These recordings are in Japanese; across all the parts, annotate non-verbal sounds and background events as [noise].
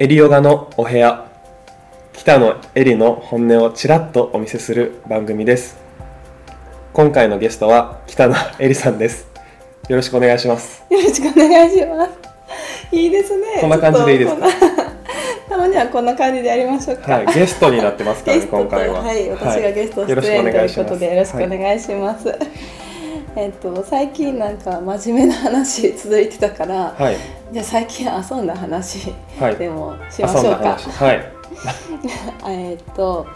エリヨガのお部屋。北野エリの本音をちらっとお見せする番組です。今回のゲストは北野エリさんです。よろしくお願いします。よろしくお願いします。いいですね。こんな感じでいいですか？[laughs] たまにはこんな感じでやりましょうか。はいゲストになってますからね今回は。はい私がゲスト出演、ということでよろしくお願いします、はい、えっと最近なんか真面目な話続いてたから、はい、じゃあ最近遊んだ話でもしましょうか。はい。[laughs] えっと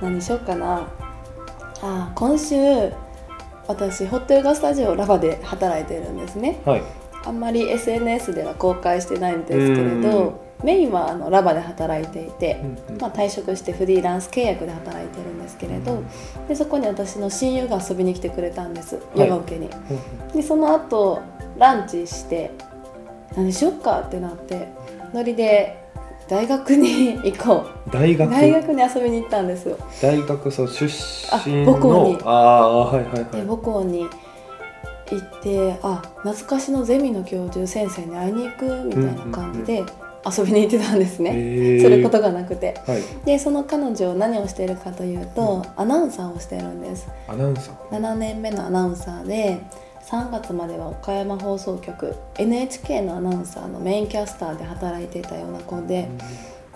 何しようかな。あ今週私ホットヨガスタジオラバで働いてるんですね。はい。あんまり SNS では公開してないんですけれど。メインはあのラバで働いていて、うんうん、まあ、退職してフリーランス契約で働いてるんですけれど、でそこに私の親友が遊びに来てくれたんですヨガ受けに。でその後ランチして何しよっかってなってノリで大学に行こう。大学？大学に遊びに行ったんですよ。大学そう出身の？母校に。ああはいはいはい。で母校に行ってあ懐かしのゼミの教授先生に会いに行くみたいな感じで遊びに行ってたんですね、することがなくて、はい、でその彼女何をしているかというと、うん、アナウンサーをしてるんです。アナウンサー？7年目のアナウンサーで3月までは岡山放送局 NHK のアナウンサーのメインキャスターで働いていたような子で,、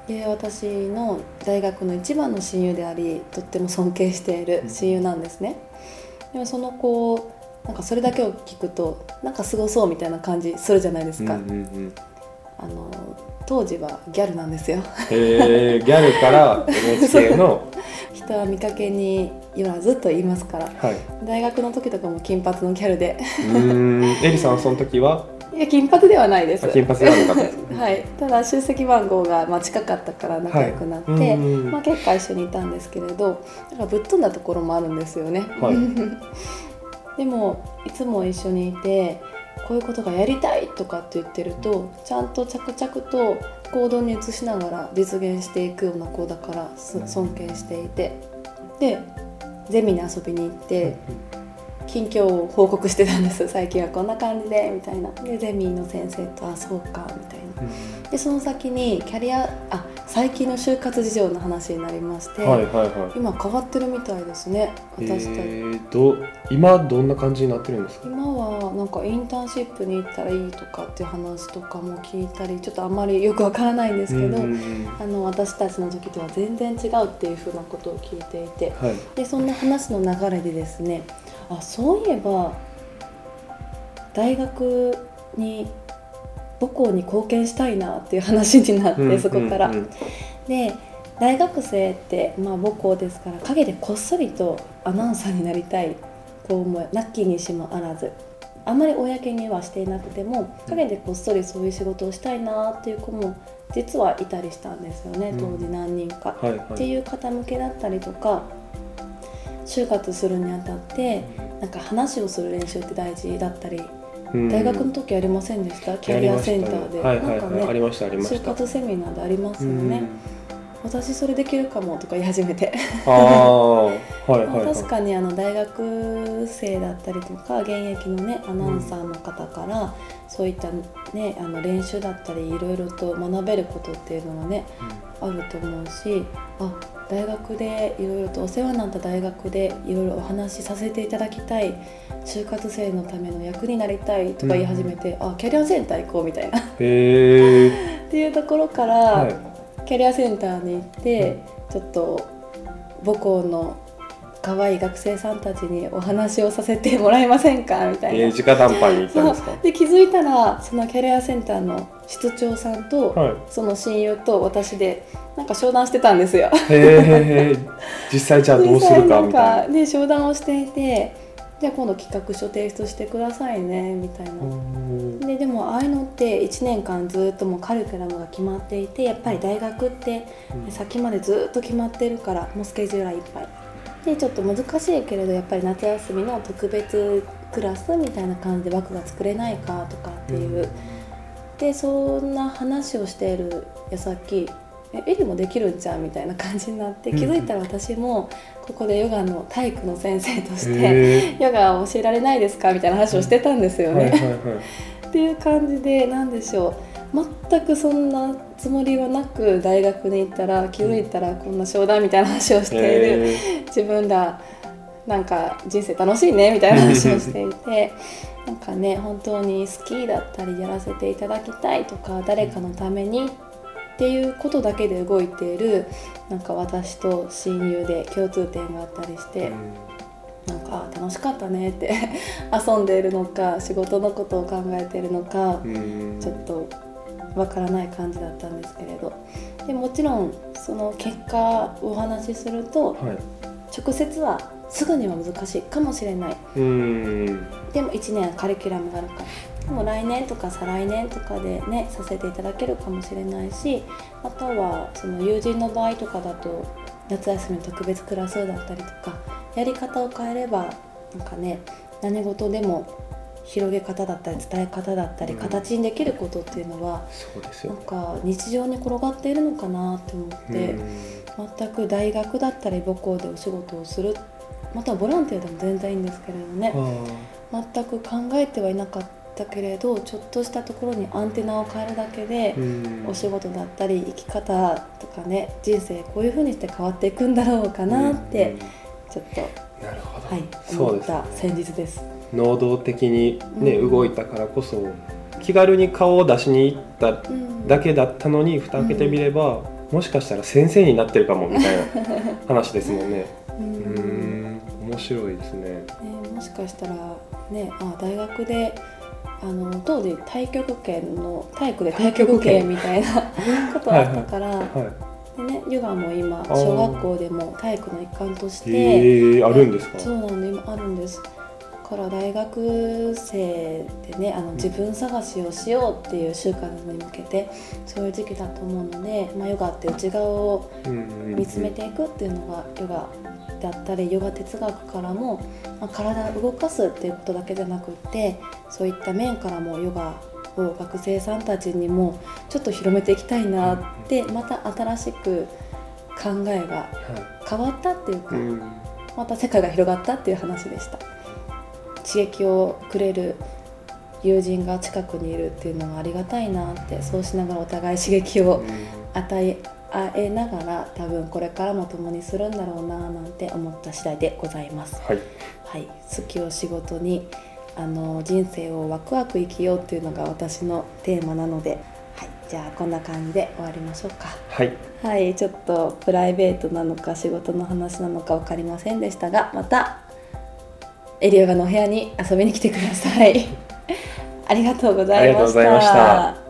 で私の大学の一番の親友でありとっても尊敬している親友なんですね。でもその子なんかそれだけを聞くとなんかすごそうみたいな感じするじゃないですか。うんうんうん、あの当時はギャルなんですよ。へえギャルから NHK の。[laughs] 人は見かけによらずと言いますから、はい、大学の時とかも金髪のギャルで。うん。エリさんはその時は？いや金髪ではないです。金髪ではなかったです、はい、ただ出席番号がまあ近かったから仲良くなって、はい、まあ、結果一緒にいたんですけれどなんかぶっ飛んだところもあるんですよね、はい、[laughs] でもいつも一緒にいてこういうことがやりたいとかって言ってるとちゃんと着々と行動に移しながら実現していくような子だから尊敬していて。でゼミに遊びに行って近況を報告してたんです。[laughs] 最近はこんな感じでみたいな。でゼミの先生と「あそうか」みたいな。でその先にキャリアあ最近の就活事情の話になりまして、はいはいはい、今変わってるみたいですね私たち、えー、ど今どんな感じになってるんですか？今はなんかインターンシップに行ったらいいとかっていう話とかも聞いたりちょっとあんまりよくわからないんですけど、あの私たちの時とは全然違うっていうふうなことを聞いていて、はい、でそんな話の流れでですねあそういえば大学に母校に貢献したいなっていう話になって、そこから。で大学生って、まあ、母校ですから陰でこっそりとアナウンサーになりたい子もなきにしもあらず。あまり公にはしていなくても陰でこっそりそういう仕事をしたいなっていう子も実はいたりしたんですよね当時何人か。っていう方向けだったりとか就活するにあたってなんか話をする練習って大事だったり大学の時ありませんでした？キャリアセンターで、はいはいはい、なんかねありましたありました。就活セミナーでありますよね私それできるかもとか言い始めて。ああはいはい、はい、確かにあの大学生だったりとか現役のねアナウンサーの方から、うん、そういったねあの練習だったりいろいろと学べることっていうのはね、うん、あると思うしあ大学でいろいろとお世話になった大学でいろいろお話しさせていただきたい就活生のための役になりたいとか言い始めて、うん、あキャリアセンター行こうみたいな。[laughs] っていうところから、はい、キャリアセンターに行って、うん、ちょっと母校の可愛い学生さんたちにお話をさせてもらえませんかみたいな、えー、直談判に行ったんですか？で気づいたらそのキャリアセンターの室長さんと、はい、その親友と私でなんか商談してたんですよ。へえ実際じゃあどうするかみたいな。で商談をしていてじゃあ今度企画書提出してくださいねみたいな。ででもああいうのって1年間ずっともうカリキュラムが決まっていてやっぱり大学って先までずっと決まってるからもうスケジュールはいっぱい。でちょっと難しいけれどやっぱり夏休みの特別クラスみたいな感じで枠が作れないかとかっていう、うん、でそんな話をしている矢先えエリもできるんじゃんみたいな感じになって気づいたら私もここでヨガの体育の先生としてヨガを教えられないですか？みたいな話をしてたんですよね。っていう感じで何でしょう。全くそんなつもりはなく大学に行ったら気づいたらこんな商談みたいな話をしている、え自分らなんか人生楽しいねみたいな話をしていてなんかね本当に好きだったりやらせていただきたいとか誰かのためにっていうことだけで動いているなんか私と親友で共通点があったりして。ーなんかあ楽しかったねって [laughs] 遊んでいるのか仕事のことを考えているのかうん。ちょっとわからない感じだったんですけれど。でもちろんその結果をお話しするとはい。直接はすぐには難しいかもしれない。うん。でも1年カリキュラムがあるから。でも来年とか再来年とかでねさせていただけるかもしれないしあとはその友人の場合とかだと夏休みの特別クラスだったりとかやり方を変えればなんかね何事でも広げ方だったり伝え方だったりうん。形にできることっていうのはなんか日常に転がっているのかなって思って。うん。全く大学だったり母校でお仕事をするまたはボランティアでも全然いいんですけれどね。あ全く考えてはいなかったけれどちょっとしたところにアンテナを変えるだけでお仕事だったり生き方とかね人生こういう風にして変わっていくんだろうかなってちょっとうんなるほど、はいそうですね。思った先日です。能動的にね、うん。動いたからこそ気軽に顔を出しに行ったうん。だけだったのに蓋開けてみれば、もしかしたら先生になってるかもみたいな話ですもんね。[laughs] うん面白いですね。ね、もしかしたらねあ大学であの当時太極拳の体育で太極拳みたいな [laughs] ことあったから、はい。でねヨガも今ー小学校でも体育の一環として、ええあるんですか？そうなんで今あるんですだから大学生でねあの自分探しをしようっていう習慣に向けてそういう時期だと思うので、まあ、ヨガって内側をうん見つめていくっていうのがヨガだったりヨガ哲学からも、まあ、体を動かすっていうことだけじゃなくってそういった面からもヨガを学生さんたちにもちょっと広めていきたいなってまた新しく考えがは変わったっていうかまた世界が広がったっていう話でした刺激をくれる友人が近くにいるっていうのはありがたいなってそうしながらお互い刺激を与え合えながら多分これからも共にするんだろうななんて思った次第でございます。はい。はい、好きを仕事にあの人生をワクワク生きようっていうのが私のテーマなので、はい、じゃあこんな感じで終わりましょうか。はい。はい、ちょっとプライベートなのか仕事の話なのか分かりませんでしたがまたエリオガのお部屋に遊びに来てください。[laughs] ありがとうございました。ありがとうございました